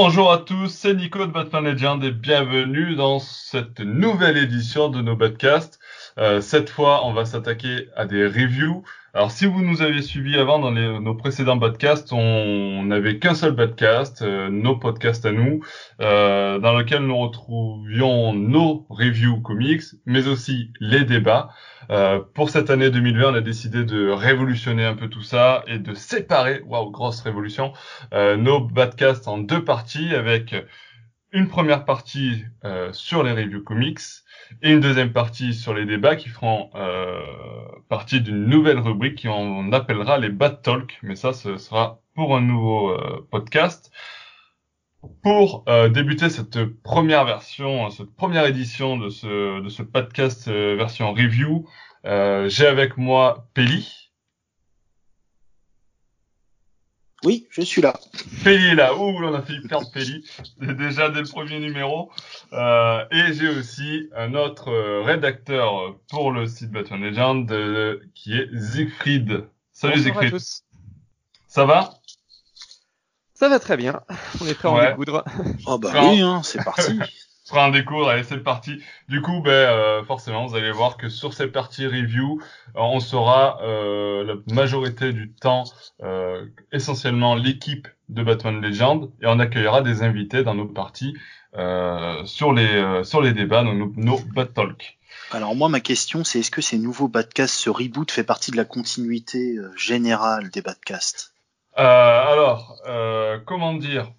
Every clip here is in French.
Bonjour à tous, c'est Nico de Batman Legend et bienvenue dans cette nouvelle édition de nos podcasts. Euh, cette fois, on va s'attaquer à des reviews. Alors, si vous nous avez suivis avant dans nos précédents podcasts, on n'avait qu'un seul podcast, euh, nos podcasts à nous, euh, dans lequel nous retrouvions nos reviews comics, mais aussi les débats. Euh, pour cette année 2020, on a décidé de révolutionner un peu tout ça et de séparer, waouh, grosse révolution, euh, nos podcasts en deux parties avec une première partie euh, sur les reviews comics et une deuxième partie sur les débats qui feront euh, partie d'une nouvelle rubrique qu'on appellera les Bad Talk, mais ça ce sera pour un nouveau euh, podcast. Pour euh, débuter cette première version, cette première édition de ce, de ce podcast euh, version review, euh, j'ai avec moi Peli. Oui, je suis là. Peli est là. Ouh, on a failli perdre Peli déjà dès le premier numéro. Euh, et j'ai aussi un autre euh, rédacteur pour le site Batman Legend euh, qui est Siegfried. Salut Bonjour Siegfried. à tous. Ça va? Ça va très bien. On est prêt à en Ouais. découdre. Oh bah Quand oui, hein, c'est parti. Prends un décours, allez c'est parti. Du coup, ben euh, forcément, vous allez voir que sur ces parties review, euh, on sera euh, la majorité du temps euh, essentiellement l'équipe de Batman Legend et on accueillera des invités dans nos parties euh, sur les euh, sur les débats, donc nos, nos Bat Talk. Alors moi, ma question, c'est est-ce que ces nouveaux podcasts, ce reboot fait partie de la continuité générale des podcasts Euh, alors, euh, comment dire?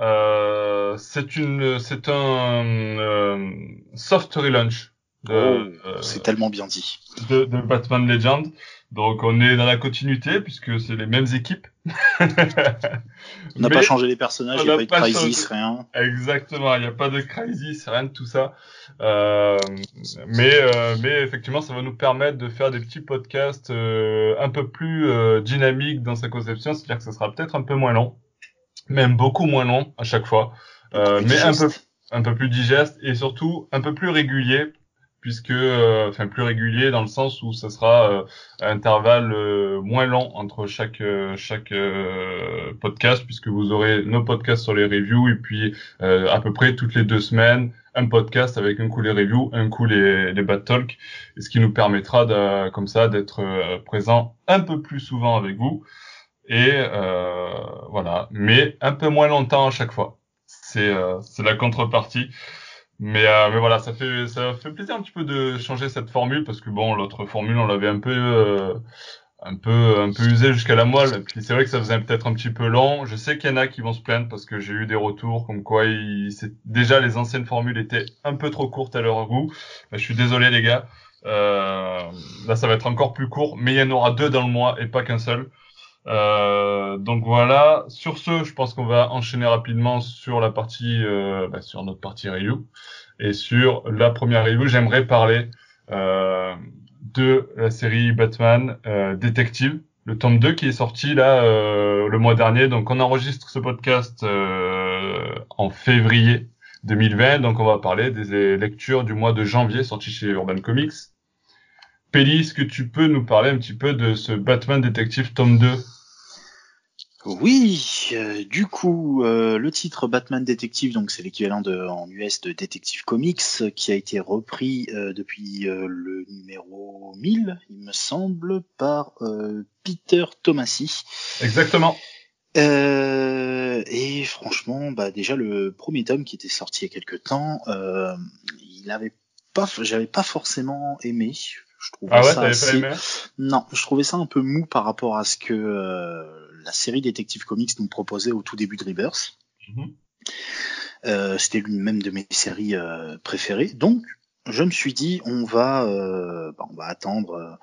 Euh, C'est une c'est un euh, soft relaunch de, euh, C'est tellement bien dit. de, de Batman Legend. Donc on est dans la continuité puisque c'est les mêmes équipes. On n'a pas changé les personnages, on il n'y a pas de crisis, changé. rien. Exactement, il n'y a pas de crisis, rien de tout ça. Euh, mais, euh, mais effectivement, ça va nous permettre de faire des petits podcasts euh, un peu plus dynamiques dans sa conception, c'est-à-dire que ça sera peut-être un peu moins long, même beaucoup moins long à chaque fois, euh, mais un peu, un peu plus digeste et surtout un peu plus régulier puisque euh, enfin plus régulier dans le sens où ça sera euh, à intervalle euh, moins long entre chaque chaque euh, podcast puisque vous aurez nos podcasts sur les reviews et puis euh, à peu près toutes les deux semaines un podcast avec un coup les reviews un coup les les bad talk. Et ce qui nous permettra de comme ça d'être présent un peu plus souvent avec vous et euh, voilà mais un peu moins longtemps à chaque fois c'est euh, c'est la contrepartie mais, euh, mais voilà, ça fait ça fait plaisir un petit peu de changer cette formule parce que bon, l'autre formule on l'avait un peu euh, un peu un peu usé jusqu'à la moelle. Et puis c'est vrai que ça faisait peut-être un petit peu long. Je sais qu'il y en a qui vont se plaindre parce que j'ai eu des retours comme quoi il, déjà les anciennes formules étaient un peu trop courtes à leur goût. Ben, je suis désolé les gars. Euh, là ça va être encore plus court, mais il y en aura deux dans le mois et pas qu'un seul. Euh, donc voilà. Sur ce, je pense qu'on va enchaîner rapidement sur la partie, euh, bah, sur notre partie review et sur la première review. J'aimerais parler euh, de la série Batman euh, Détective, le tome 2 qui est sorti là euh, le mois dernier. Donc on enregistre ce podcast en février 2020. Donc on va parler des lectures du mois de janvier sorties chez Urban Comics. Pelli, est-ce que tu peux nous parler un petit peu de ce Batman Détective tome 2 Oui, euh, du coup, euh, le titre Batman Detective, donc c'est l'équivalent de en US de Detective Comics, qui a été repris euh, depuis euh, le numéro 1000, il me semble, par euh, Peter Tomasi. Exactement. Euh, et franchement, bah déjà le premier tome qui était sorti il y a quelques temps, euh, il avait pas, j'avais pas forcément aimé. Je trouvais Ah ouais, ça t'avais assez- pas aimé? Non, je trouvais ça un peu mou par rapport à ce que euh, la série Detective Comics nous proposait au tout début de Rebirth. Mhm. Euh, C'était l'une même de mes séries euh, préférées. Donc, je me suis dit, on va, euh, bah, on va attendre, euh,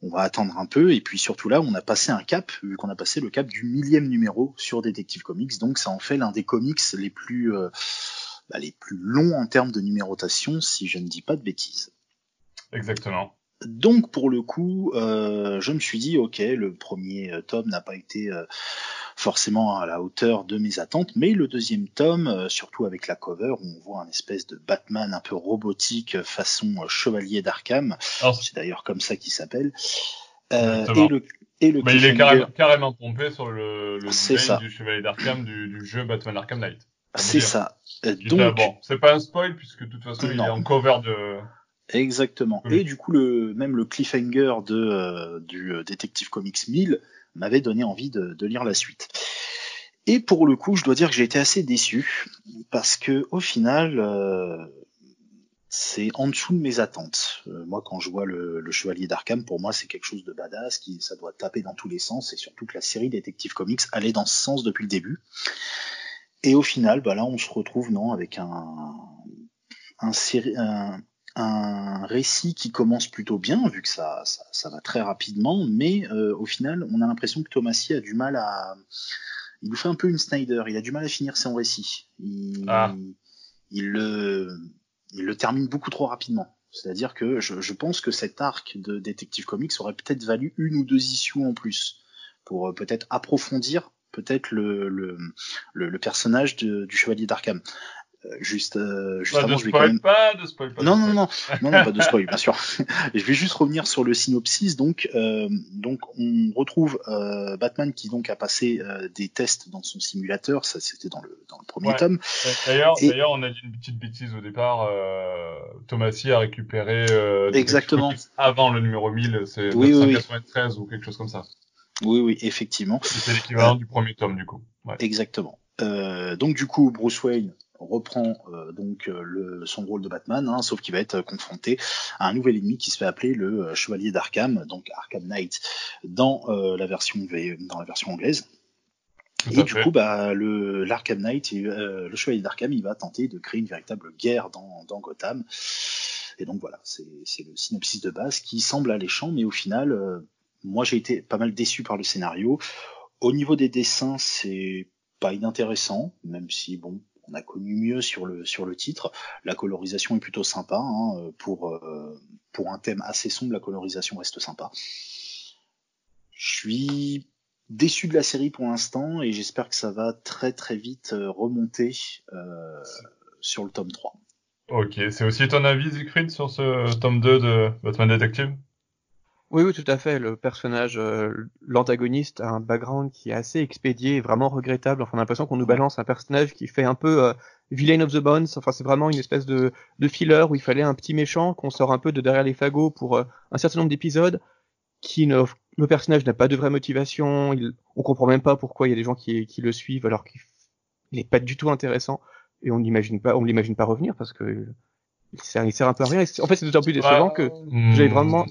on va attendre un peu. Et puis surtout là, on a passé un cap, vu qu'on a passé le cap du millième numéro sur Detective Comics. Donc, ça en fait l'un des comics les plus, euh, bah, les plus longs en termes de numérotation, si je ne dis pas de bêtises. Exactement. Donc pour le coup, euh, je me suis dit ok, le premier euh, tome n'a pas été euh, forcément à la hauteur de mes attentes, mais le deuxième tome, euh, surtout avec la cover, où on voit un espèce de Batman un peu robotique euh, façon euh, chevalier d'Arkham, c'est d'ailleurs comme ça qu'il s'appelle. Euh, et le et le bah, il est carrément, carrément pompé sur le, le du Chevalier d'Arkham du, du, jeu Batman Arkham Knight. C'est ça. Donc, bon, c'est pas un spoil puisque de toute façon il est en cover de. Exactement. Et du coup, le même le cliffhanger de euh, du euh, Detective Comics 1000 m'avait donné envie de, de, lire la suite. Et pour le coup, je dois dire que j'ai été assez déçu parce que au final, euh, c'est en dessous de mes attentes. Euh, moi, quand je vois le, Chevalier d'Arkham, pour moi, c'est quelque chose de badass, qui ça doit taper dans tous les sens, et surtout que la série Detective Comics allait dans ce sens depuis le début. Et au final, bah là, on se retrouve non avec un un, un, récit qui commence plutôt bien, vu que ça, ça, va très rapidement, mais euh, au final, on a l'impression que Thomasy a du mal à il nous fait un peu une Snyder, il a du mal à finir son récit. Il, ah. il le il le termine beaucoup trop rapidement. C'est-à-dire que je, je, pense que cet arc de Detective Comics aurait peut-être valu une ou deux issues en plus pour euh, peut-être approfondir peut-être le, le, le, personnage de, du Chevalier d'Arkham. Euh, juste, euh, juste avant, je vais quand même. Pas, de spoil pas, non, non, non, non, non, pas de spoil, bien sûr. je vais juste revenir sur le synopsis. Donc, euh, donc, on retrouve euh, Batman qui donc a passé euh, des tests dans son simulateur. Ça, c'était dans le dans le premier tome. D'ailleurs, d'ailleurs, on a dit une petite bêtise au départ. Euh, Thomasy a récupéré exactement avant le numéro 1000. C'est oui, 1993 ou quelque chose comme ça. Oui, oui, effectivement. C'est l'équivalent du premier tome, du coup. Ouais. Exactement. Euh, donc du coup, Bruce Wayne reprend euh, donc euh, le, son rôle de Batman, hein, sauf qu'il va être confronté à un nouvel ennemi qui se fait appeler le euh, Chevalier d'Arkham, donc Arkham Knight dans la version dans la version anglaise. et du coup, bah, le l'Arkham Knight, le Chevalier d'Arkham, il va tenter de créer une véritable guerre dans, dans Gotham. Et donc voilà, c'est le synopsis de base qui semble alléchant, mais au final, moi j'ai été pas mal déçu par le scénario. Au niveau des dessins, c'est pas inintéressant, même si bon, on a connu mieux sur le sur le titre. La colorisation est plutôt sympa hein, pour euh, pour un thème assez sombre. La colorisation reste sympa. Je suis déçu de la série pour l'instant et j'espère que ça va très très vite euh, remonter euh, sur le tome 3. Ok, c'est aussi ton avis Siegfried sur ce tome 2 de Batman Detective? Oui, oui, tout à fait. Le personnage, euh, l'antagoniste, a un background qui est assez expédié, vraiment regrettable. Enfin, on a l'impression qu'on nous balance un personnage qui fait un peu euh, villain of the bones. Enfin, c'est vraiment une espèce de, de filler où il fallait un petit méchant qu'on sort un peu de derrière les fagots pour euh, un certain nombre d'épisodes. Qui ne, le personnage n'a pas de vraie motivation. Il, on comprend même pas pourquoi il y a des gens qui, qui le suivent alors qu'il n'est pas du tout intéressant et on n'imagine pas, on l'imagine pas revenir parce que il sert, il sert un peu à rien. En fait, c'est d'autant plus décevant que j'avais vraiment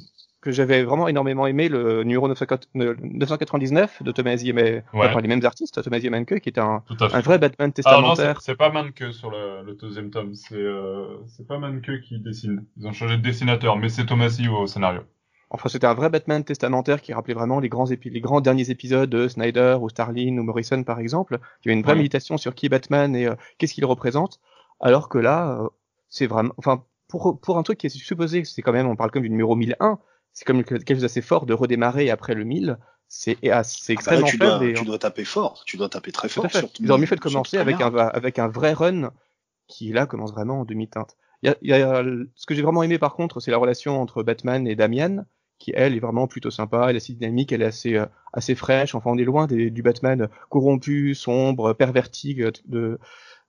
que j'avais vraiment énormément aimé le numéro 999 de Thomas et par les mêmes artistes, Thomas et Manke, qui était un, un vrai Batman testamentaire. c'est pas Manke sur le, le deuxième tome, c'est euh, pas Manke qui dessine. Ils ont changé de dessinateur, mais c'est Thomas au scénario. Enfin, c'était un vrai Batman testamentaire qui rappelait vraiment les grands, les grands derniers épisodes de Snyder ou Starlin ou Morrison, par exemple. Il y avait une vraie méditation sur qui est Batman et euh, qu'est-ce qu'il représente. Alors que là, euh, c'est vraiment, enfin, pour, pour un truc qui est supposé, c'est quand même, on parle comme du numéro 1001, c'est comme quelque chose d'assez fort de redémarrer après le 1000. C'est ah bah extrêmement tu faible. tu dois taper fort, tu dois taper très fort. Ils ont mieux fait de commencer avec un, avec un vrai run qui là commence vraiment en demi-teinte. Il y a, ce que j'ai vraiment aimé par contre, c'est la relation entre Batman et Damian, qui elle est vraiment plutôt sympa, elle est assez dynamique, elle est assez euh, assez fraîche. Enfin, on est loin des, du Batman corrompu, sombre, perverti de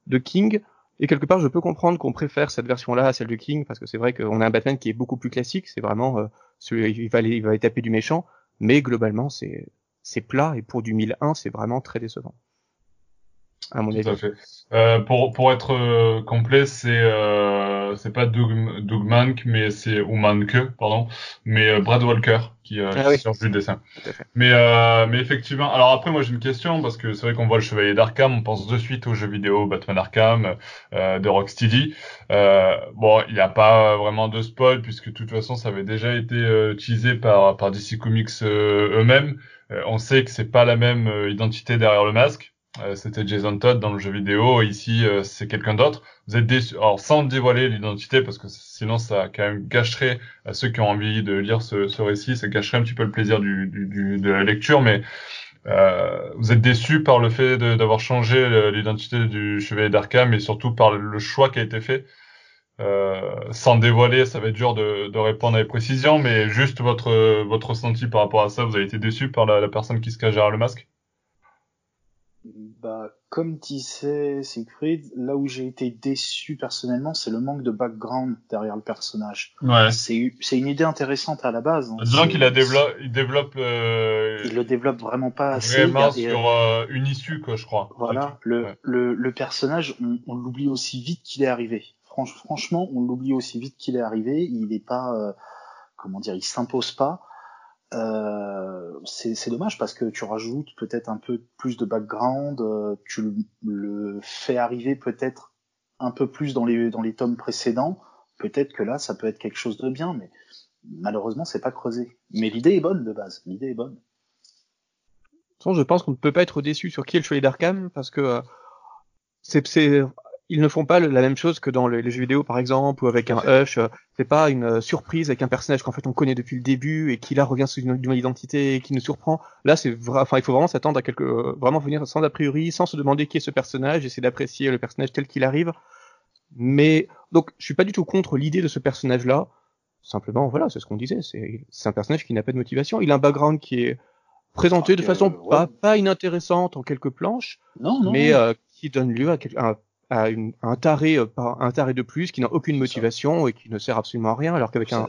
de King. Et quelque part, je peux comprendre qu'on préfère cette version-là à celle de King, parce que c'est vrai qu'on a un Batman qui est beaucoup plus classique. C'est vraiment, euh, il va aller, il va aller taper du méchant, mais globalement, c'est, c'est plat et pour du 1001, c'est vraiment très décevant. À mon avis. fait. Euh, pour pour être euh, complet, c'est euh, c'est pas Doug, Doug Mank, mais c'est ou Manke, pardon, mais euh, Brad Walker qui, euh, ah, qui le dessin. Mais euh, mais effectivement, alors après moi j'ai une question parce que c'est vrai qu'on voit le Chevalier d'Arkham, on pense de suite aux jeux vidéo Batman Arkham de Rocksteady. bon, il n'y a pas vraiment de spoil puisque de toute façon ça avait déjà été utilisé par par DC Comics eux-mêmes. on sait que c'est pas la même identité derrière le masque. Euh, c'était Jason Todd dans le jeu vidéo. Ici, euh, c'est quelqu'un d'autre. Vous êtes déçu, alors sans dévoiler l'identité, parce que sinon ça quand même gâcherait à ceux qui ont envie de lire ce, ce récit, ça gâcherait un petit peu le plaisir du, du, de la lecture. Mais euh, vous êtes déçu par le fait d'avoir changé l'identité du chevalier d'Arkham et surtout par le choix qui a été fait Euh, sans dévoiler, ça va être dur de, de, répondre avec précision, mais juste votre votre ressenti par rapport à ça, vous avez été déçu par la, la personne qui se cache derrière le masque? Bah, comme disait Siegfried, là où j'ai été déçu personnellement, c'est le manque de background derrière le personnage. Ouais. C'est une idée intéressante à la base. Hein. Disons qu'il la développe, il développe. Euh, il le développe vraiment pas assez. Vraiment sur euh, une issue, quoi, je crois. Voilà. Le, ouais. le, le personnage, on, on l'oublie aussi vite qu'il est arrivé. Franch, franchement, on l'oublie aussi vite qu'il est arrivé. Il est pas, euh, comment dire, il s'impose pas. Euh, c'est dommage parce que tu rajoutes peut-être un peu plus de background, euh, tu le, fais arriver peut-être un peu plus dans les dans les tomes précédents. Peut-être que là, ça peut être quelque chose de bien, mais malheureusement, c'est pas creusé. Mais l'idée est bonne de base. L'idée est bonne. Je pense qu'on ne peut pas être déçu sur qui est le chevalier d'Arkham parce que euh, c'est ils ne font pas la même chose que dans les, jeux vidéo par exemple ou avec un Hush. C'est pas une surprise avec un personnage qu'en fait on connaît depuis le début et qui là revient sous une nouvelle identité et qui nous surprend. Là c'est vrai, enfin il faut vraiment s'attendre à quelque, vraiment venir sans a priori, sans se demander qui est ce personnage, essayer d'apprécier le personnage tel qu'il arrive. Mais donc je suis pas du tout contre l'idée de ce personnage là. Simplement voilà c'est ce qu'on disait, c'est c'est un personnage qui n'a pas de motivation. Il a un background qui est présenté ah, de façon euh, ouais. pas pas inintéressante en quelques planches, non, non, mais. Euh, qui donne lieu à, un à, une, à un taré euh, un taré de plus qui n'a aucune motivation et qui ne sert absolument à rien alors qu'avec un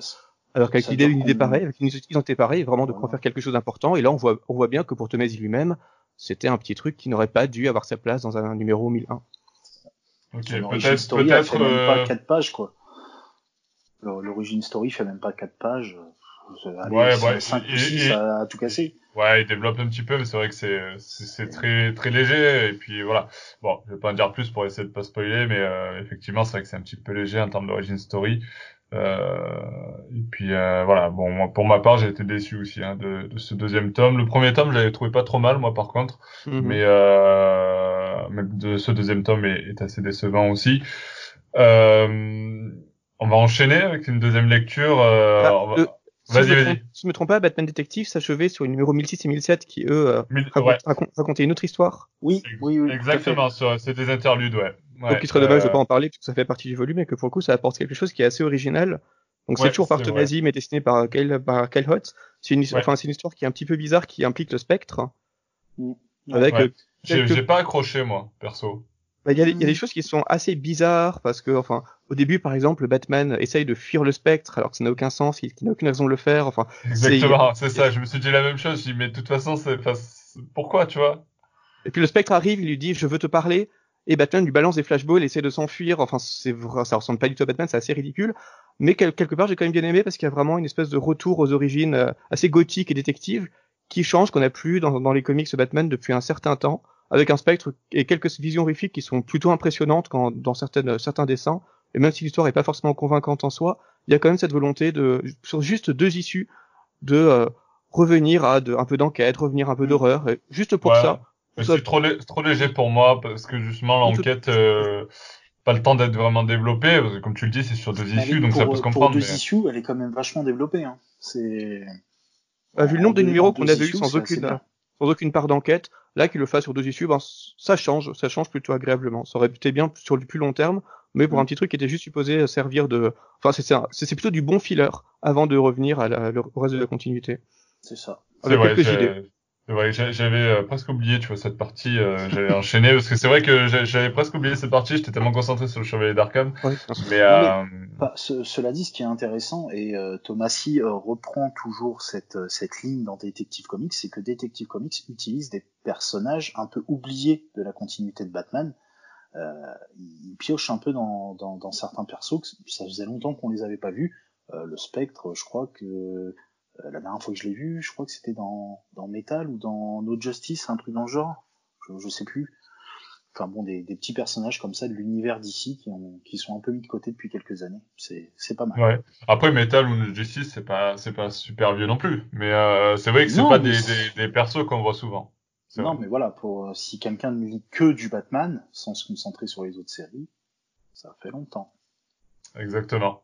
alors qu'avec l'idée d'une idée pareille avec une identité pareille vraiment de voilà. faire quelque chose d'important. Et là on voit on voit bien que pour Tomasi lui-même c'était un petit truc qui n'aurait pas dû avoir sa place dans un numéro 1001 ok peut-être peut-être fait même pas 4 pages quoi. L'origine story fait même pas 4 pages. Allez, ouais, ouais, 5 ou 6 à tout casser. Ouais, il développe un petit peu, mais c'est vrai que c'est c'est très très léger et puis voilà. Bon, je vais pas en dire plus pour essayer de pas spoiler, mais euh, effectivement, c'est vrai que c'est un petit peu léger en termes d'origine story. Euh, et puis euh, voilà. Bon, moi, pour ma part, j'ai été déçu aussi hein, de, de, ce deuxième tome. Le premier tome, je l'avais trouvé pas trop mal, moi, par contre, mm -hmm. mais euh, même de ce deuxième tome est, est assez décevant aussi. Euh, on va enchaîner avec une deuxième lecture. Euh, ah, va... le si je, me trompe pas, Batman Detective s'achevait sur les numéros 1006 et 1007 qui, eux, euh, Mille... ouais. racontaient une autre histoire. Oui, oui, oui. Exactement, c'est des interludes, ouais. ouais Donc il serait dommage euh... de pas en parler parce que ça fait partie du volume et que pour le coup ça apporte quelque chose qui est assez original. Donc ouais, c'est toujours par Tomasi mais dessiné par Kyle, par Kyle Hotz. C'est une, enfin, une histoire qui est un petit peu bizarre qui implique le spectre. Mm. Avec euh, quelques... J'ai pas accroché moi, perso. Bah, il y, a, y, a des choses qui sont assez bizarres parce que, enfin, au début, par exemple, Batman essaye de fuir le spectre alors que ça n'a aucun sens, qu'il n'a aucune raison de le faire. Enfin, exactement, c'est ça. Je me suis dit la même chose. Je mais de toute façon, c'est, pourquoi, tu vois? Et puis le spectre arrive, il lui dit, je veux te parler. Et Batman lui balance des flashballs, essaie de s'enfuir. Enfin, c'est ça ressemble pas du tout à Batman, c'est assez ridicule. Mais quelque part, j'ai quand même bien aimé parce qu'il y a vraiment une espèce de retour aux origines euh, assez gothiques et détectives qui change qu'on n'a plus dans, dans les comics Batman depuis un certain temps avec un spectre et quelques visions horrifiques qui sont plutôt impressionnantes quand, dans certaines, certains dessins. Et même si l'histoire est pas forcément convaincante en soi, il y a quand même cette volonté de, sur juste deux issues, de euh, revenir à de, un peu d'enquête, revenir un peu d'horreur, juste pour ouais. ça. C'est trop, trop léger pour moi parce que justement l'enquête, euh, pas le temps d'être vraiment développée. Parce que comme tu le dis, c'est sur deux issues, donc pour, ça peut se comprendre. Pour deux mais... issues, elle est quand même vachement développée. Hein. C'est. Bah, vu le nombre de numéros qu'on avait eu sans aucune sans aucune part d'enquête. Là, qu'il le fasse sur deux issues, ben, ça change, ça change plutôt agréablement. Ça aurait été bien sur du plus long terme, mais pour mmh. un petit truc qui était juste supposé servir de, enfin, c'est plutôt du bon filler avant de revenir à la, au reste de la continuité. C'est ça. Avec vrai, idées. Ouais, j'avais euh, presque oublié, tu vois, cette partie. Euh, j'avais enchaîné parce que c'est vrai que j'avais presque oublié cette partie. J'étais tellement concentré sur le Chevalier d'Arkham. Oui, mais, euh... mais ce, cela dit, ce qui est intéressant et euh, Thomasy euh, reprend toujours cette cette ligne dans Detective Comics, c'est que Detective Comics utilise des personnages un peu oubliés de la continuité de Batman. il pioche un peu dans, dans, dans certains persos. Que ça faisait longtemps qu'on les avait pas vus. le Spectre, je crois que euh, la dernière fois que je l'ai vu, je crois que c'était dans, dans Metal ou dans No Justice, un truc dans le genre. Je, je sais plus. Enfin bon, des, des petits personnages comme ça de l'univers d'ici qui, ont, qui sont un peu mis de côté depuis quelques années. C'est, c'est pas mal. Ouais. Après Metal ou No Justice, c'est pas, c'est pas super vieux non plus. Mais euh, c'est vrai que c'est pas des, des, des, persos qu'on voit souvent. Non, vrai. mais voilà, pour si quelqu'un ne lit que du Batman sans se concentrer sur les autres séries, ça fait longtemps. Exactement.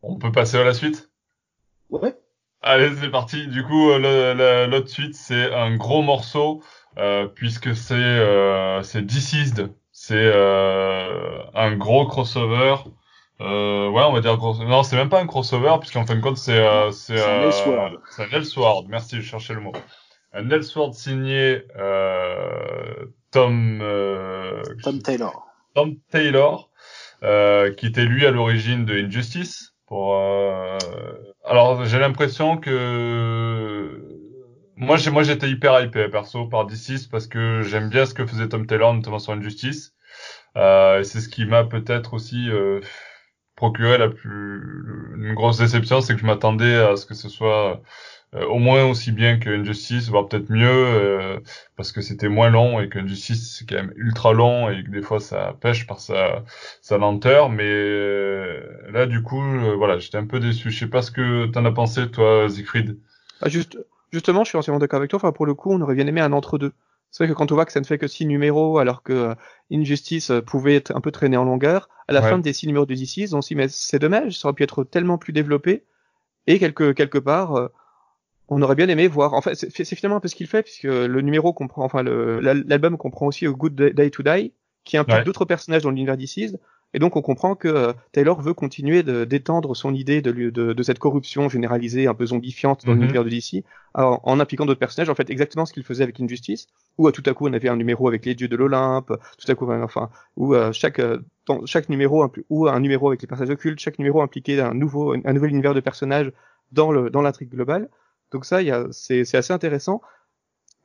On peut passer à la suite? Ouais. Allez, c'est parti. Du coup, euh, l'autre suite, c'est un gros morceau, euh, puisque c'est euh, c'est Deceased. C'est euh, un gros crossover Euh, ouais, on va dire gros. Non, c'est même pas un crossover, puisqu'en fin de compte, c'est euh, c'est un euh, Elseworld. c'est un Elseworld. Merci, je cherchais le mot. Un Elseworld signé euh, Tom euh, Tom Taylor. Tom Taylor, euh, qui était lui à l'origine de Injustice. Pour euh, alors j'ai l'impression que moi moi j'étais hyper hypé perso par DC parce que j'aime bien ce que faisait Tom Taylor notamment sur Injustice. Euh, c'est ce qui m'a peut-être aussi euh, procuré la plus une grosse déception, c'est que je m'attendais à ce que ce soit euh, au moins aussi bien que Injustice, voire peut-être mieux, euh, parce que c'était moins long et que Injustice c'est quand même ultra long et que des fois ça pêche par sa, sa lenteur. Mais euh, là, du coup, euh, voilà, j'étais un peu déçu. Je sais pas ce que t'en as pensé, toi, Siegfried. Ah, juste, justement, je suis entièrement d'accord avec toi. Enfin, pour le coup, on aurait bien aimé un entre-deux. C'est vrai que quand on voit que ça ne fait que six numéros, alors que euh, Injustice euh, pouvait être un peu traîné en longueur, à la Ouais. fin des six numéros de DC, on s'y mais c'est dommage, ça aurait pu être tellement plus développé. Et quelque, quelque part, on aurait bien aimé voir. En fait, c'est finalement un peu ce qu'il fait, puisque le numéro comprend, enfin, l'album comprend aussi A Good Day to Die, qui implique Ouais. d'autres personnages dans l'univers DC. Et donc, on comprend que euh, Taylor veut continuer de- d'étendre son idée de, de, de cette corruption généralisée, un peu zombifiante dans Mhm. l'univers de DC, en, en impliquant d'autres personnages. En fait, exactement ce qu'il faisait avec Injustice, où euh, tout à coup, on avait un numéro avec les dieux de l'Olympe, tout à coup, euh, enfin, où euh, chaque dans chaque numéro ou un numéro avec les personnages occultes, chaque numéro impliquait un nouveau un nouvel univers de personnages dans le dans l'intrigue globale. Donc ça, c'est assez intéressant.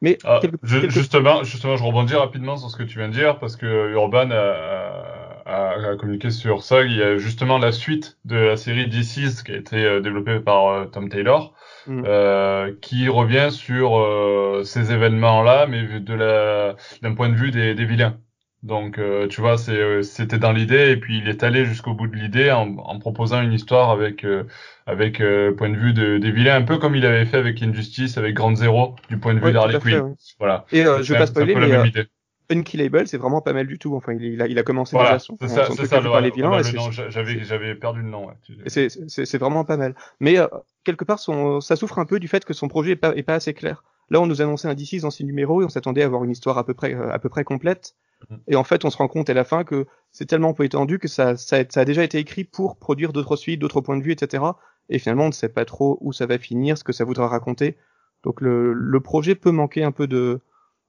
Mais Ah, quelque- je- quelque- Justement, justement, je rebondis rapidement sur ce que tu viens de dire parce que Urban a, a, a communiqué sur ça. Il y a justement la suite de la série DC's qui a été euh, développée par euh, Tom Taylor, Mm. euh, qui revient sur euh, ces événements-là, mais de la d'un point de vue des, des vilains. Donc, euh, tu vois, euh, c'était dans l'idée, et puis il est allé jusqu'au bout de l'idée en, en proposant une histoire avec euh, avec euh, point de vue de, des vilains, un peu comme il avait fait avec Injustice, avec Grand Zero, du point de vue Ouais, d'Harley Quinn. ouais. Voilà. Et euh, je un- pas spoiler, mais euh. Unkillable, c'est vraiment pas mal du tout. Enfin, il, il a, il a commencé Voilà, déjà son, c'est son ça, truc c'est ça, le, par les vilains. j'avais, perdu le nom, ouais. C'est- vraiment pas mal. Mais euh, quelque part, son, ça souffre un peu du fait que son projet est pas, est pas assez clair. Là, on nous annonçait un DC dans six numéros et on s'attendait à avoir une histoire à peu près, à peu près complète. Mhm. Et en fait, on se rend compte à la fin que c'est tellement peu étendu que ça, ça, a- ça a déjà été écrit pour produire d'autres suites, d'autres points de vue, etc. Et finalement, on ne sait pas trop où ça va finir, ce que ça voudra raconter. Donc le, le projet peut manquer un peu de,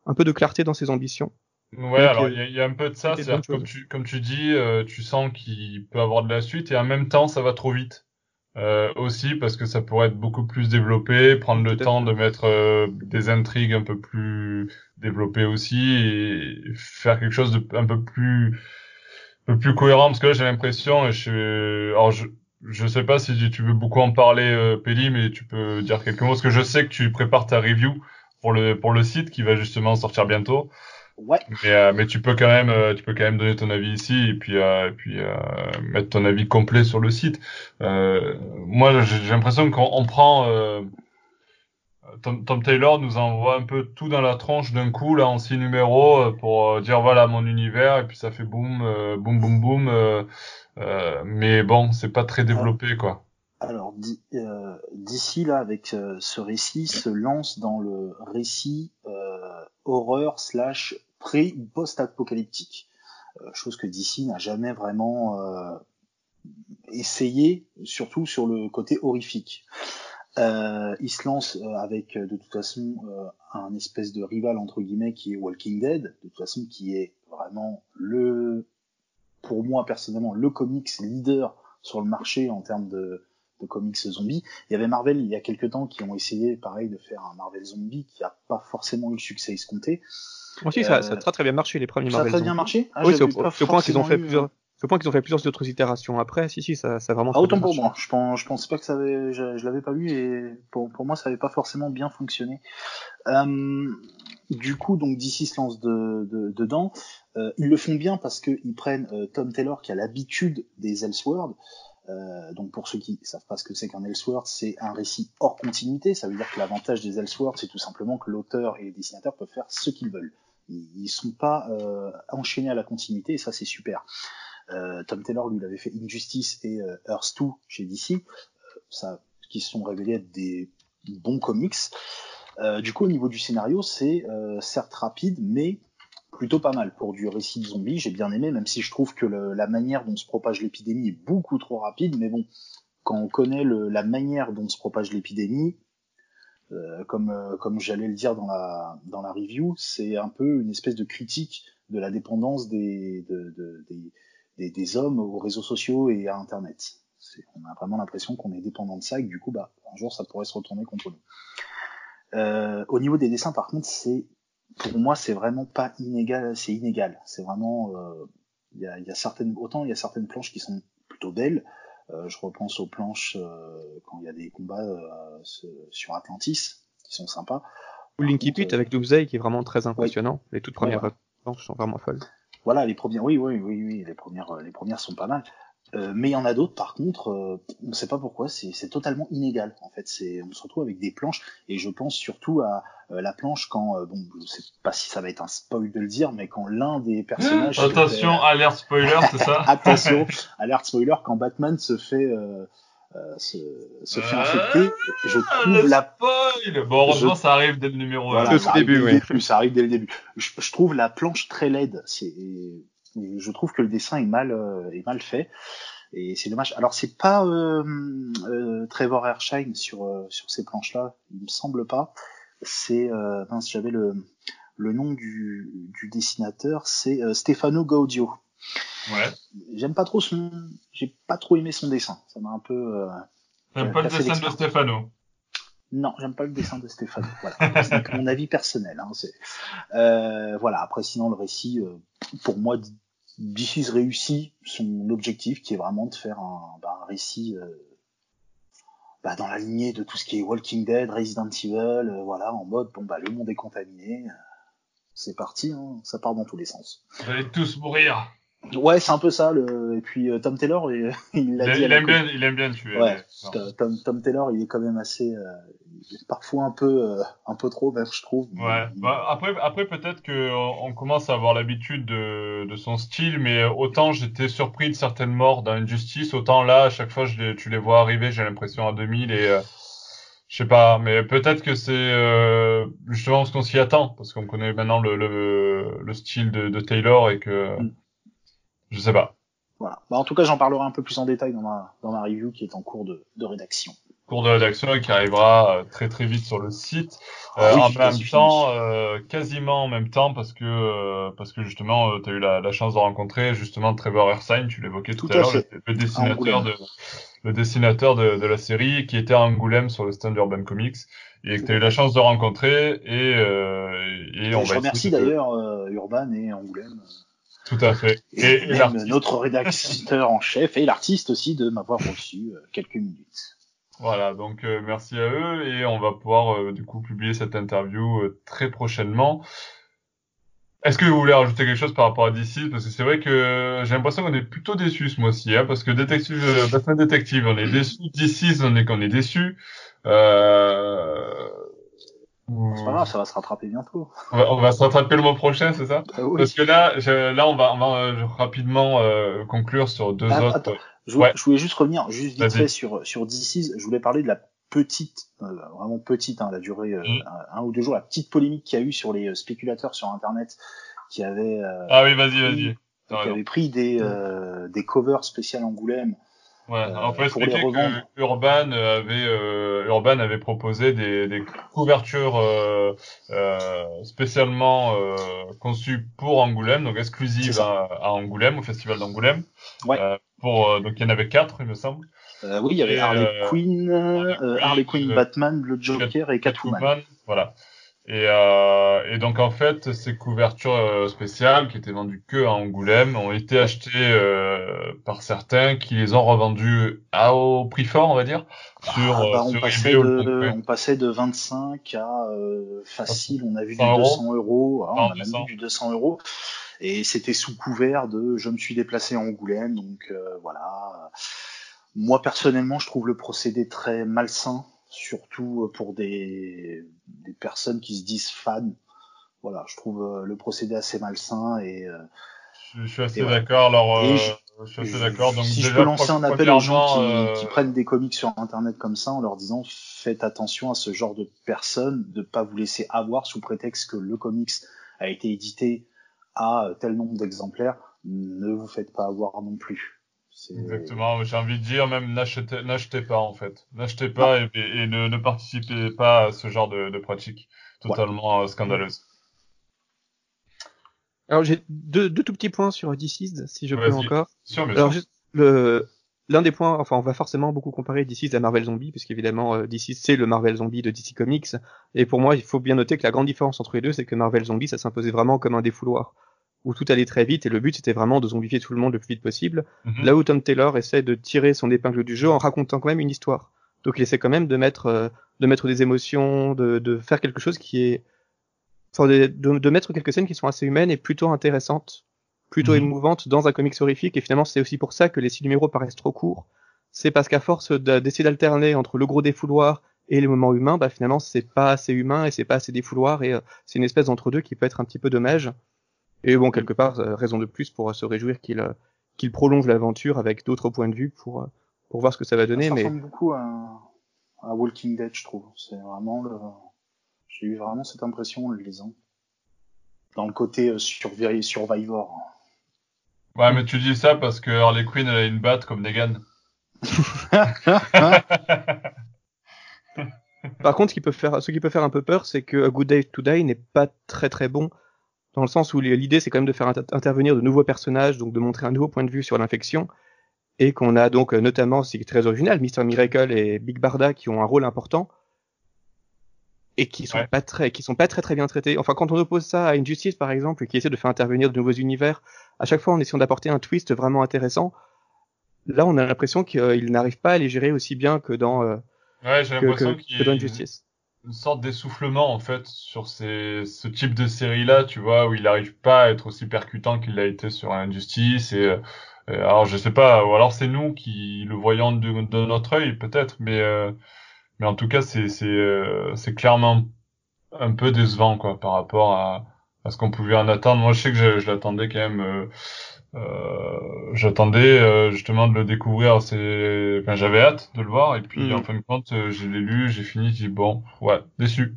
un peu de clarté dans ses ambitions. Ouais, Donc, alors euh, il y, a- il y a un peu de ça, c'est comme tu, comme tu dis, euh, tu sens qu'il peut avoir de la suite et en même temps ça va trop vite. Euh, aussi parce que ça pourrait être beaucoup plus développé, prendre le temps de mettre euh, des intrigues un peu plus développées aussi et faire quelque chose de un peu plus un peu plus cohérent parce que là j'ai l'impression et je alors je je sais pas si tu veux beaucoup en parler euh, Pelli mais tu peux dire quelques mots parce que je sais que tu prépares ta review pour le pour le site qui va justement sortir bientôt. Ouais. Mais, euh, mais tu peux quand même, euh, tu peux quand même donner ton avis ici et puis, euh, et puis mettre ton avis complet sur le site. Moi, j'ai l'impression qu'on on prend Tom, Tom Taylor nous envoie un peu tout dans la tronche d'un coup là en six numéros pour dire voilà mon univers et puis ça fait boum, boum, boum, boum. mais bon, c'est pas très développé quoi. Alors, di- d'ici là, avec ce récit, se lance dans le récit euh, horreur slash pré ou post-apocalyptique, Euh, chose que DC n'a jamais vraiment euh, essayé, surtout sur le côté horrifique. Euh, il se lance euh, avec euh, de toute façon euh, un espèce de rival entre guillemets qui est Walking Dead, de toute façon qui est vraiment le, pour moi personnellement, le comics leader sur le marché en termes de, de comics zombies. Il y avait Marvel il y a quelques temps qui ont essayé pareil de faire un Marvel zombie qui a pas forcément eu le succès escompté. Aussi, Euh, ça, ça a très très bien marché les premiers Ça a Marvel très bien marché ah, oui, c'est j'avais au, pas c'est au point qu'ils ont fait eu, plusieurs, point qu'ils ont fait plusieurs autres itérations après. Si, si, ça, ça a vraiment. Ah, autant pour moi. Je pense, je pensais pas que ça avait, je, je l'avais pas vu et pour, pour moi ça avait pas forcément bien fonctionné. Euh, du coup, donc DC se lance de, de- dedans. Euh, ils le font bien parce qu'ils prennent euh, Tom Taylor qui a l'habitude des Elseworlds. Euh, donc pour ceux qui savent pas ce que c'est qu'un Elseworld, c'est un récit hors continuité. Ça veut dire que l'avantage des Elseworlds, c'est tout simplement que l'auteur et les dessinateurs peuvent faire ce qu'ils veulent. Ils, sont pas euh, enchaînés à la continuité et ça c'est super. Euh, Tom Taylor lui il avait fait Injustice et euh, Earth 2 chez DC, euh, ça qui se sont révélés être des bons comics. Euh, du coup au niveau du scénario c'est certes rapide mais plutôt pas mal pour du récit de zombies. J'ai bien aimé, même si je trouve que le, la manière dont se propage l'épidémie est beaucoup trop rapide. Mais bon, quand on connaît le, la manière dont se propage l'épidémie, euh, comme, euh, comme j'allais le dire dans la, dans la review, c'est un peu une espèce de critique de la dépendance des, de, de, des, des, hommes aux réseaux sociaux et à Internet. On a vraiment l'impression qu'on est dépendant de ça et que du coup, bah, un jour, ça pourrait se retourner contre nous. Euh, au niveau des dessins, par contre, c'est pour moi, c'est vraiment pas inégal. C'est inégal. C'est vraiment, il y, a, y, a, certaines, autant il y a certaines planches qui sont plutôt belles, euh, je repense aux planches euh, quand il y a des combats euh, sur Atlantis, qui sont sympas. Ou Linky Pit avec Doomsday qui est vraiment très impressionnant. Les toutes premières ouais, planches sont vraiment folles. Voilà, les premières, oui, oui, oui, oui, les premières, les premières sont pas mal. Euh, mais il y en a d'autres, par contre, euh, on ne sait pas pourquoi, c'est totalement inégal. En fait, c'est on se retrouve avec des planches, et je pense surtout à euh, la planche quand, bon, je sais pas si ça va être un spoil de le dire, mais quand l'un des personnages. Attention, fait, alerte spoiler, c'est ça Attention, alerte spoiler, quand Batman se fait. se, se fait infecter, je trouve la spoil. Bon, heureusement, je... ça arrive dès le numéro voilà, ça, début, oui. début, ça arrive dès le début. Je, je trouve la planche très laide. C'est je trouve que le dessin est mal, euh, est mal fait. Et c'est dommage. Alors c'est pas euh, euh, Trevor Hershine sur euh, sur ces planches-là, il me semble pas. C'est euh, mince, j'avais le le nom du, du dessinateur, c'est euh, Stefano Gaudio. Ouais. J'aime pas trop son, j'ai pas trop aimé son dessin. Ça m'a un peu. J'aime pas le dessin de Stefano? Non, j'aime pas le dessin de Stefano. Voilà, c'est mon avis personnel. Hein, euh, voilà. Après, sinon le récit, pour moi, DC's réussit son objectif qui est vraiment de faire un, bah, récit euh, bah, dans la lignée de tout ce qui est Walking Dead, Resident Evil, euh, voilà, en mode bon bah le monde est contaminé, c'est parti, hein, ça part dans tous les sens. Vous allez tous mourir. Ouais, c'est un peu ça. Le... Et puis euh, Tom Taylor, il, il, il, il aime bien, il aime bien tuer. Ouais, Tom, Tom Taylor, il est quand même assez, euh, parfois un peu, euh, un peu trop, ben, je trouve. Ouais. Bah, après, après peut-être que on commence à avoir l'habitude de, de son style, mais autant j'étais surpris de certaines morts dans Injustice, autant là, à chaque fois, je les, tu les vois arriver, j'ai l'impression à 2000 et euh, je sais pas, mais peut-être que c'est euh, justement ce qu'on s'y attend, parce qu'on connaît maintenant le, le, le style de, de, Taylor et que mm. Je sais pas. Voilà. Bah, en tout cas, j'en parlerai un peu plus en détail dans ma, dans ma review qui est en cours de, de rédaction. Cours de rédaction qui arrivera euh, très très vite sur le site. Ah euh, oui, en même temps euh, quasiment en même temps parce que euh, parce que justement tu as eu la, la, chance de rencontrer justement Trevor Ersine tu l'évoquais tout, tout, à l'heure le, le, dessinateur de le dessinateur de, de, la série qui était à Angoulême sur le stand Urban Comics. Et que tu as eu la chance de rencontrer et et, et on je va remercie d'ailleurs Urban et Angoulême tout à fait. Et, et, et notre rédacteur en chef et l'artiste aussi de m'avoir reçu quelques minutes. Voilà, donc euh, merci à eux et on va pouvoir euh, du coup publier cette interview euh, très prochainement. Est-ce que vous voulez rajouter quelque chose par rapport à DC Parce que c'est vrai que j'ai l'impression qu'on est plutôt déçus ce mois-ci, hein, parce que Détective, Batman Détective, on est déçus, DC, on est qu'on est déçus. Euh... C'est pas grave, ça va se rattraper bientôt. On va, on va se rattraper le mois prochain, c'est ça? Ah oui. Parce que là, je, là, on va, on va rapidement conclure sur deux ah, autres. Attends. Je, ouais. je, voulais juste revenir, juste vite fait sur, sur DC's. Je voulais parler de la petite, euh, vraiment petite, hein, elle a duré euh, mm. un, un, ou deux jours, la petite polémique qu'il y a eu sur les euh, spéculateurs sur Internet qui avaient. Euh, ah oui, vas-y, vas-y. Qui avaient pris des, euh, des covers spéciales Angoulême. Ouais, fait, pour les revendre. Que Urban avait euh, Urban avait proposé des, des couvertures euh, spécialement conçues pour Angoulême, donc exclusives à, à, Angoulême, au festival d'Angoulême. Ouais pour euh, donc il y en avait quatre, il me semble. Euh, oui, il y avait Harley euh, Quinn, Harley, Harley Quinn, Batman, le Joker et Catwoman. Catwoman voilà. Et, euh, et, donc en fait, ces couvertures euh, spéciales qui étaient vendues que à Angoulême ont été achetées euh, par certains qui les ont revendues à au prix fort, on va dire, sur, ah, bah, on, sur passait de, on passait de 25 à facile, on a vu du 200 euros, ah, on a même vu du 200 euros. Et c'était sous couvert de je me suis déplacé en Angoulême, donc euh, voilà. Moi personnellement, je trouve le procédé très malsain, surtout pour des, des personnes qui se disent fans. Voilà, je trouve euh, le procédé assez malsain et euh, je, suis assez d'accord. Alors, euh, je, je, suis assez d'accord. Donc, si déjà, je peux lancer un appel aux gens qui, euh... qui, prennent des comics sur Internet comme ça, en leur disant faites attention à ce genre de personnes, de pas vous laisser avoir sous prétexte que le comics a été édité à tel nombre d'exemplaires, ne vous faites pas avoir non plus. Exactement, j'ai envie de dire même n'achetez pas en fait. N'achetez pas et, et, ne, ne, participez pas à ce genre de, de pratique totalement ouais. Euh, scandaleuse. Alors j'ai deux, deux tout petits points sur Deceased, si je peux encore. Sûr, Alors juste le l'un des points, enfin on va forcément beaucoup comparer Deceased à Marvel Zombie, puisqu'évidemment euh, Deceased c'est le Marvel Zombie de DC Comics, et pour moi il faut bien noter que la grande différence entre les deux c'est que Marvel Zombie ça s'imposait vraiment comme un défouloir où tout allait très vite et le but c'était vraiment de zombifier tout le monde le plus vite possible. Mhm. Là où Tom Taylor essaie de tirer son épingle du jeu en racontant quand même une histoire. Donc il essaie quand même de mettre euh, de mettre des émotions, de, de faire quelque chose qui est enfin de, de, mettre quelques scènes qui sont assez humaines et plutôt intéressantes, plutôt Mhm. émouvantes dans un comics horrifique et finalement c'est aussi pour ça que les six numéros paraissent trop courts. C'est parce qu'à force de- d'essayer d'alterner entre le gros défouloir et les moments humains, bah finalement c'est pas assez humain et c'est pas assez défouloir et euh, c'est une espèce d'entre deux qui peut être un petit peu dommage. Et bon, quelque part, euh, raison de plus pour euh, se réjouir qu'il euh, qu'il prolonge l'aventure avec d'autres points de vue pour euh, pour voir ce que ça va donner. ça Mais ressemble beaucoup à, à Walking Dead, je trouve. C'est vraiment le. J'ai eu vraiment cette impression en le lisant. Dans le côté euh, survi- Survivor. Ouais, mais tu dis ça parce que Harley Quinn elle a une batte comme Negan. par contre, ce qui peut faire, ce qui peut faire un peu peur, c'est que A Good Day to Die n'est pas très très bon dans le sens où l'idée c'est quand même de faire inter- intervenir de nouveaux personnages, donc de montrer un nouveau point de vue sur l'infection, et qu'on a donc euh, notamment, c'est très original, Mr Miracle et Big Barda qui ont un rôle important et qui sont Ouais. pas très, qui sont pas très très bien traités. Enfin, quand on oppose ça à Injustice par exemple, qui essaie de faire intervenir de nouveaux univers, à chaque fois en essayant d'apporter un twist vraiment intéressant, là on a l'impression qu'ils n'arrivent pas à les gérer aussi bien que dans euh, Ouais, que, que, que dans a Injustice. Une sorte d'essoufflement en fait sur ces, ce type de série-là, tu vois, où il n'arrive pas à être aussi percutant qu'il l'a été sur Injustice. Et, euh, alors je sais pas, ou alors c'est nous qui le voyons de, de notre œil peut-être, mais euh, mais en tout cas c'est c'est euh, c'est clairement un peu décevant quoi par rapport à, à ce qu'on pouvait en attendre. Moi je sais que je, je l'attendais quand même. Euh, j'attendais euh, justement de le découvrir c'est enfin j'avais hâte de le voir et puis Mhm. en fin de compte euh, je l'ai lu j'ai fini j'ai dit bon ouais déçu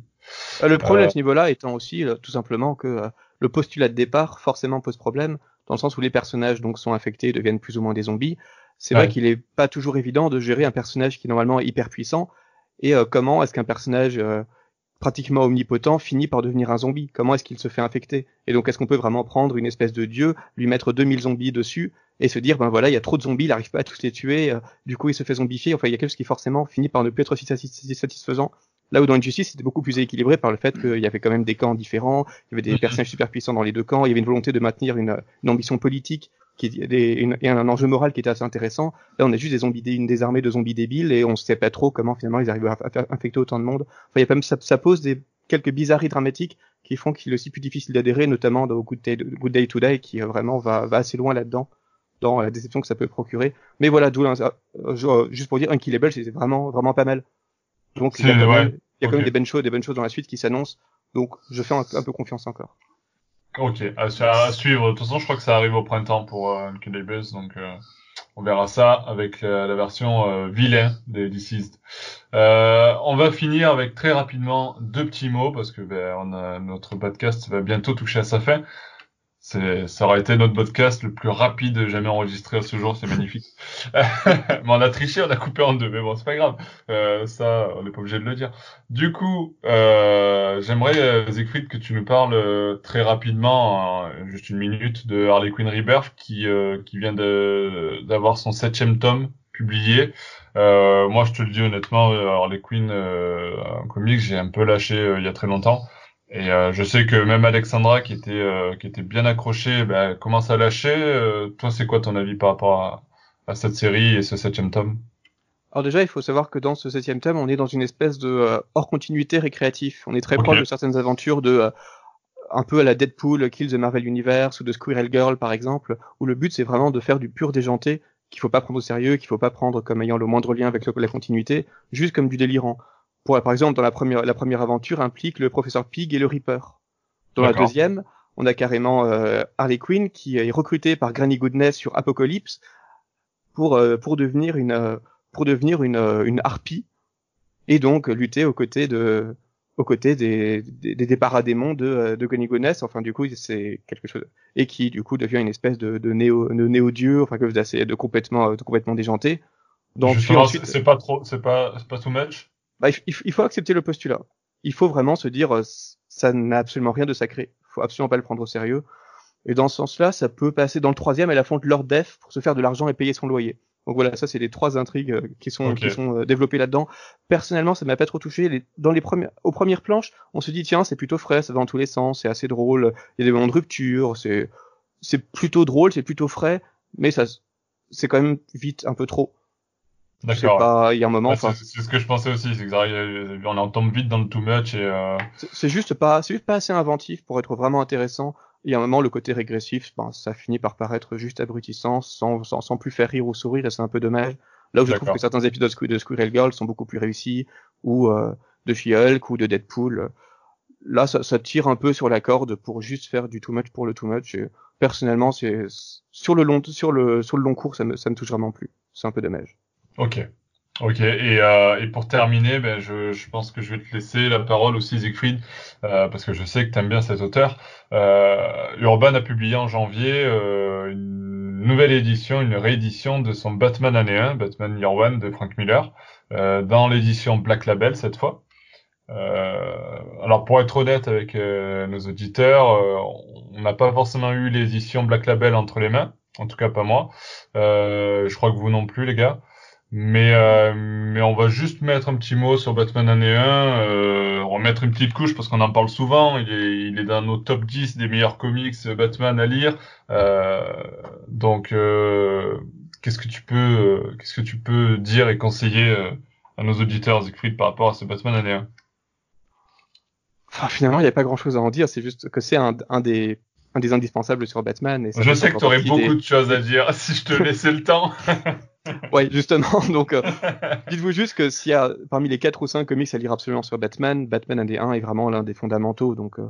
Le problème à ce niveau-là étant aussi tout simplement que le postulat de départ forcément pose problème dans le sens où les personnages donc sont infectés, deviennent plus ou moins des zombies. C'est Ouais. vrai qu'il est pas toujours évident de gérer un personnage qui est normalement hyper puissant et euh, comment est-ce qu'un personnage euh, pratiquement omnipotent finit par devenir un zombie. Comment est-ce qu'il se fait infecter? Et donc est-ce qu'on peut vraiment prendre une espèce de dieu, lui mettre 2000 zombies dessus et se dire ben voilà il y a trop de zombies, il n'arrive pas à tous les tuer, euh, du coup il se fait zombifier. Enfin il y a quelque chose qui forcément finit par ne plus être satis- satisfaisant. Là où dans Injustice, c'était beaucoup plus équilibré par le fait qu'il y avait quand même des camps différents, il y avait des Mhm. personnages super puissants dans les deux camps, il y avait une volonté de maintenir une, une ambition politique qui des, une- et un enjeu moral qui était assez intéressant. Là, on a juste des zombies, une des armées de zombies débiles et on sait pas trop comment finalement ils arrivent à, infecter autant de monde. Enfin, il y a quand même, ça, ça pose des quelques bizarreries dramatiques qui font qu'il est aussi plus difficile d'adhérer, notamment dans Good Day, Good Day to Die qui euh, vraiment va, va assez loin là-dedans dans la déception que ça peut procurer. Mais voilà, d'où euh, juste pour dire, Unkillable, c'était vraiment vraiment pas mal. Donc il y a quand ouais. même, il y a quand même Ok. des bonnes choses, des bonnes choses dans la suite qui s'annoncent. Donc je fais un, un peu confiance encore. Ok à, su- à suivre. De toute façon je crois que ça arrive au printemps pour euh, Uncanny Buzz, donc euh, on verra ça avec la, la version euh, vilain des Deceased. Euh, on va finir avec très rapidement deux petits mots parce que ben, on a, notre podcast va bientôt toucher à sa fin ça aurait été notre podcast le plus rapide jamais enregistré à ce jour, c'est magnifique. mais on a triché, on a coupé en deux, mais bon, c'est pas grave. Euh, ça, on n'est pas obligé de le dire. Du coup, euh, j'aimerais, euh, Siegfried, que tu nous parles euh, très rapidement, en juste une minute, de Harley Quinn Rebirth, qui, euh, qui vient d'avoir son septième tome publié. Euh, moi, je te le dis honnêtement, Harley Quinn en comics, j'ai un peu lâché il y a très longtemps. Et euh, je sais que même Alexandra, qui était euh, qui était bien accrochée, bah, commence à lâcher. Euh, toi, c'est quoi ton avis par rapport à, à cette série et ce septième tome? Alors déjà, il faut savoir que dans ce septième tome, on est dans une espèce de hors continuité récréatif. On est très proche de certaines aventures de un peu à la Deadpool, Kill the Marvel Universe ou de Squirrel Girl par exemple, où le but c'est vraiment de faire du pur déjanté qu'il faut pas prendre au sérieux, qu'il faut pas prendre comme ayant le moindre lien avec la continuité, juste comme du délirant. Pour, par exemple, dans la première, la première aventure implique le professeur Pig et le Reaper. Dans la deuxième, on a carrément euh, Harley Quinn qui est recrutée par Granny Goodness sur Apocalypse pour euh, pour devenir une euh, pour devenir une euh, une harpie et donc lutter aux côtés de aux côtés des, des, des paradémons de, de Gunny Enfin, du coup, c'est quelque chose et qui, du coup, devient une espèce de, de néo, de néo dieu, enfin, chose d'assez, de complètement, de complètement déjanté. Donc, ensuite, c'est pas trop, c'est pas, c'est pas too much. Bah, il, il, faut accepter le postulat. Il faut vraiment se dire, euh, ça n'a absolument rien de sacré. Il faut absolument pas le prendre au sérieux. Et dans ce sens-là, ça peut passer dans le troisième à la fonte Lord Def pour se faire de l'argent et payer son loyer. Donc voilà, ça c'est les trois intrigues euh, qui sont qui sont euh, développées là-dedans. Personnellement, ça m'a pas trop touché. Les, dans les premières, aux premières planches, on se dit tiens, c'est plutôt frais, ça va dans tous les sens, c'est assez drôle. Il y a des moments de rupture, c'est c'est plutôt drôle, c'est plutôt frais, mais ça c'est quand même vite un peu trop. D'accord. Il y a un moment. c'est ce que je pensais aussi, c'est on en tombe vite dans le too much et. Euh... C'est juste pas, c'est juste pas assez inventif pour être vraiment intéressant. Il y a un moment, le côté régressif, ben, ça finit par paraître juste abrutissant, sans, sans, sans plus faire rire ou sourire, et c'est un peu dommage. Là où je trouve que certains épisodes de Squirrel Girl sont beaucoup plus réussis, ou euh, de She-Hulk, ou de Deadpool. Là, ça, ça, tire un peu sur la corde pour juste faire du too much pour le too much. Et personnellement, c'est sur le long, sur le, sur le long cours, ça me, ça me touche vraiment plus. C'est un peu dommage. Ok. Ok, et, euh, et pour terminer, ben, je, je, pense que je vais te laisser la parole aussi, Siegfried, euh, parce que je sais que tu aimes bien cet auteur. Euh, Urban a publié en janvier euh, une nouvelle édition, une réédition de son Batman année 1, Batman Year One de Frank Miller, euh, dans l'édition Black Label cette fois. Euh, alors pour être honnête avec nos auditeurs, on n'a pas forcément eu l'édition Black Label entre les mains, en tout cas pas moi. je crois que vous non plus les gars. Mais, euh, mais on va juste mettre un petit mot sur Batman année 1, euh, remettre une petite couche parce qu'on en parle souvent. Il est, il est dans nos top 10 des meilleurs comics Batman à lire. Euh, donc, euh, qu'est-ce que tu peux, qu'est-ce que tu peux dire et conseiller euh, à nos auditeurs, Siegfried, par rapport à ce Batman année 1 enfin, Finalement, il n'y a pas grand-chose à en dire. C'est juste que c'est un, un des un des indispensables sur Batman. Et je sais que tu aurais beaucoup de choses à dire si je te laissais le temps. ouais, justement. Donc, euh, dites-vous juste que s'il y a parmi les quatre ou cinq comics à lire absolument sur Batman, Batman 1 des 1 est vraiment l'un des fondamentaux. Donc, euh,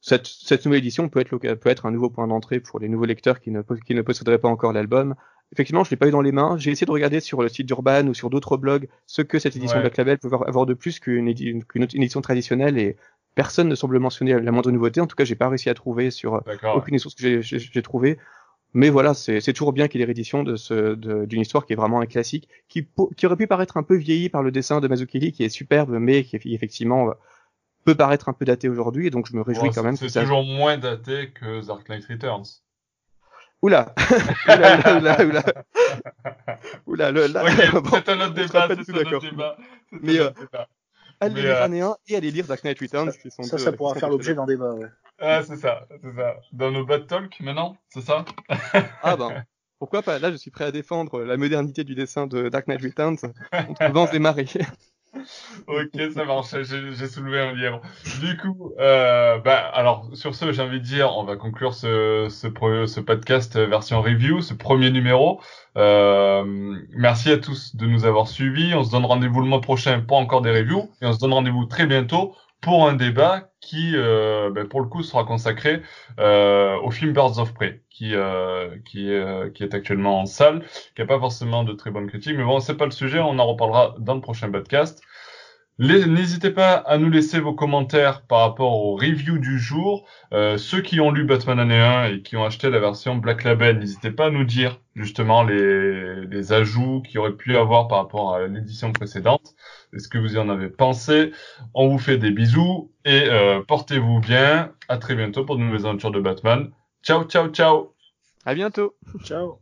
cette, cette, nouvelle édition peut être, peut être un nouveau point d'entrée pour les nouveaux lecteurs qui ne, qui ne posséderaient pas encore l'album. Effectivement, je l'ai pas eu dans les mains. J'ai essayé de regarder sur le site d'Urban ou sur d'autres blogs ce que cette édition Black Label peut avoir de plus qu'une édition traditionnelle et personne ne semble mentionner la moindre nouveauté. En tout cas, j'ai pas réussi à trouver sur aucune source que j'ai trouvé. Mais voilà, c'est toujours bien qu'il y ait réédition de ce, d'une histoire qui est vraiment un classique, qui, qui aurait pu paraître un peu vieilli par le dessin de Mazzucchelli, qui est superbe, mais qui effectivement peut paraître un peu daté aujourd'hui, et donc je me réjouis quand même. C'est toujours moins daté que Dark Knight Returns. Oula Oula, oula, oula Oula, le, là, c'est un autre débat, c'est un autre débat. Mais, euh, à lire euh... 1 et aller lire Dark Knight Returns, qui sont Ça, ça pourra faire l'objet d'un débat, ouais. Ah, c'est ça, c'est ça. Dans nos bad talk maintenant, c'est ça? Ah ben, pourquoi pas? Là, je suis prêt à défendre la modernité du dessin de Dark Knight Returns contre vents et marées. ok, ça marche. J'ai soulevé un lièvre. Du coup, euh, bah, alors sur ce, j'ai envie de dire, on va conclure ce, ce, ce podcast version review, ce premier numéro. Euh, merci à tous de nous avoir suivis. On se donne rendez-vous le mois prochain pour encore des reviews et on se donne rendez-vous très bientôt pour un débat qui, euh, ben, pour le coup, sera consacré euh, au film Birds of Prey, qui euh, qui, qui est actuellement en salle, qui a pas forcément de très bonnes critiques, mais bon, c'est pas le sujet, on en reparlera dans le prochain podcast. N'hésitez pas à nous laisser vos commentaires par rapport au review du jour. Euh, ceux qui ont lu Batman année 1 et qui ont acheté la version Black Label, n'hésitez pas à nous dire justement les, les ajouts qu'il y aurait pu avoir par rapport à l'édition précédente. Est-ce que vous y en avez pensé? On vous fait des bisous et euh, portez-vous bien. À très bientôt pour de nouvelles aventures de Batman. Ciao, ciao, ciao. À bientôt. Ciao.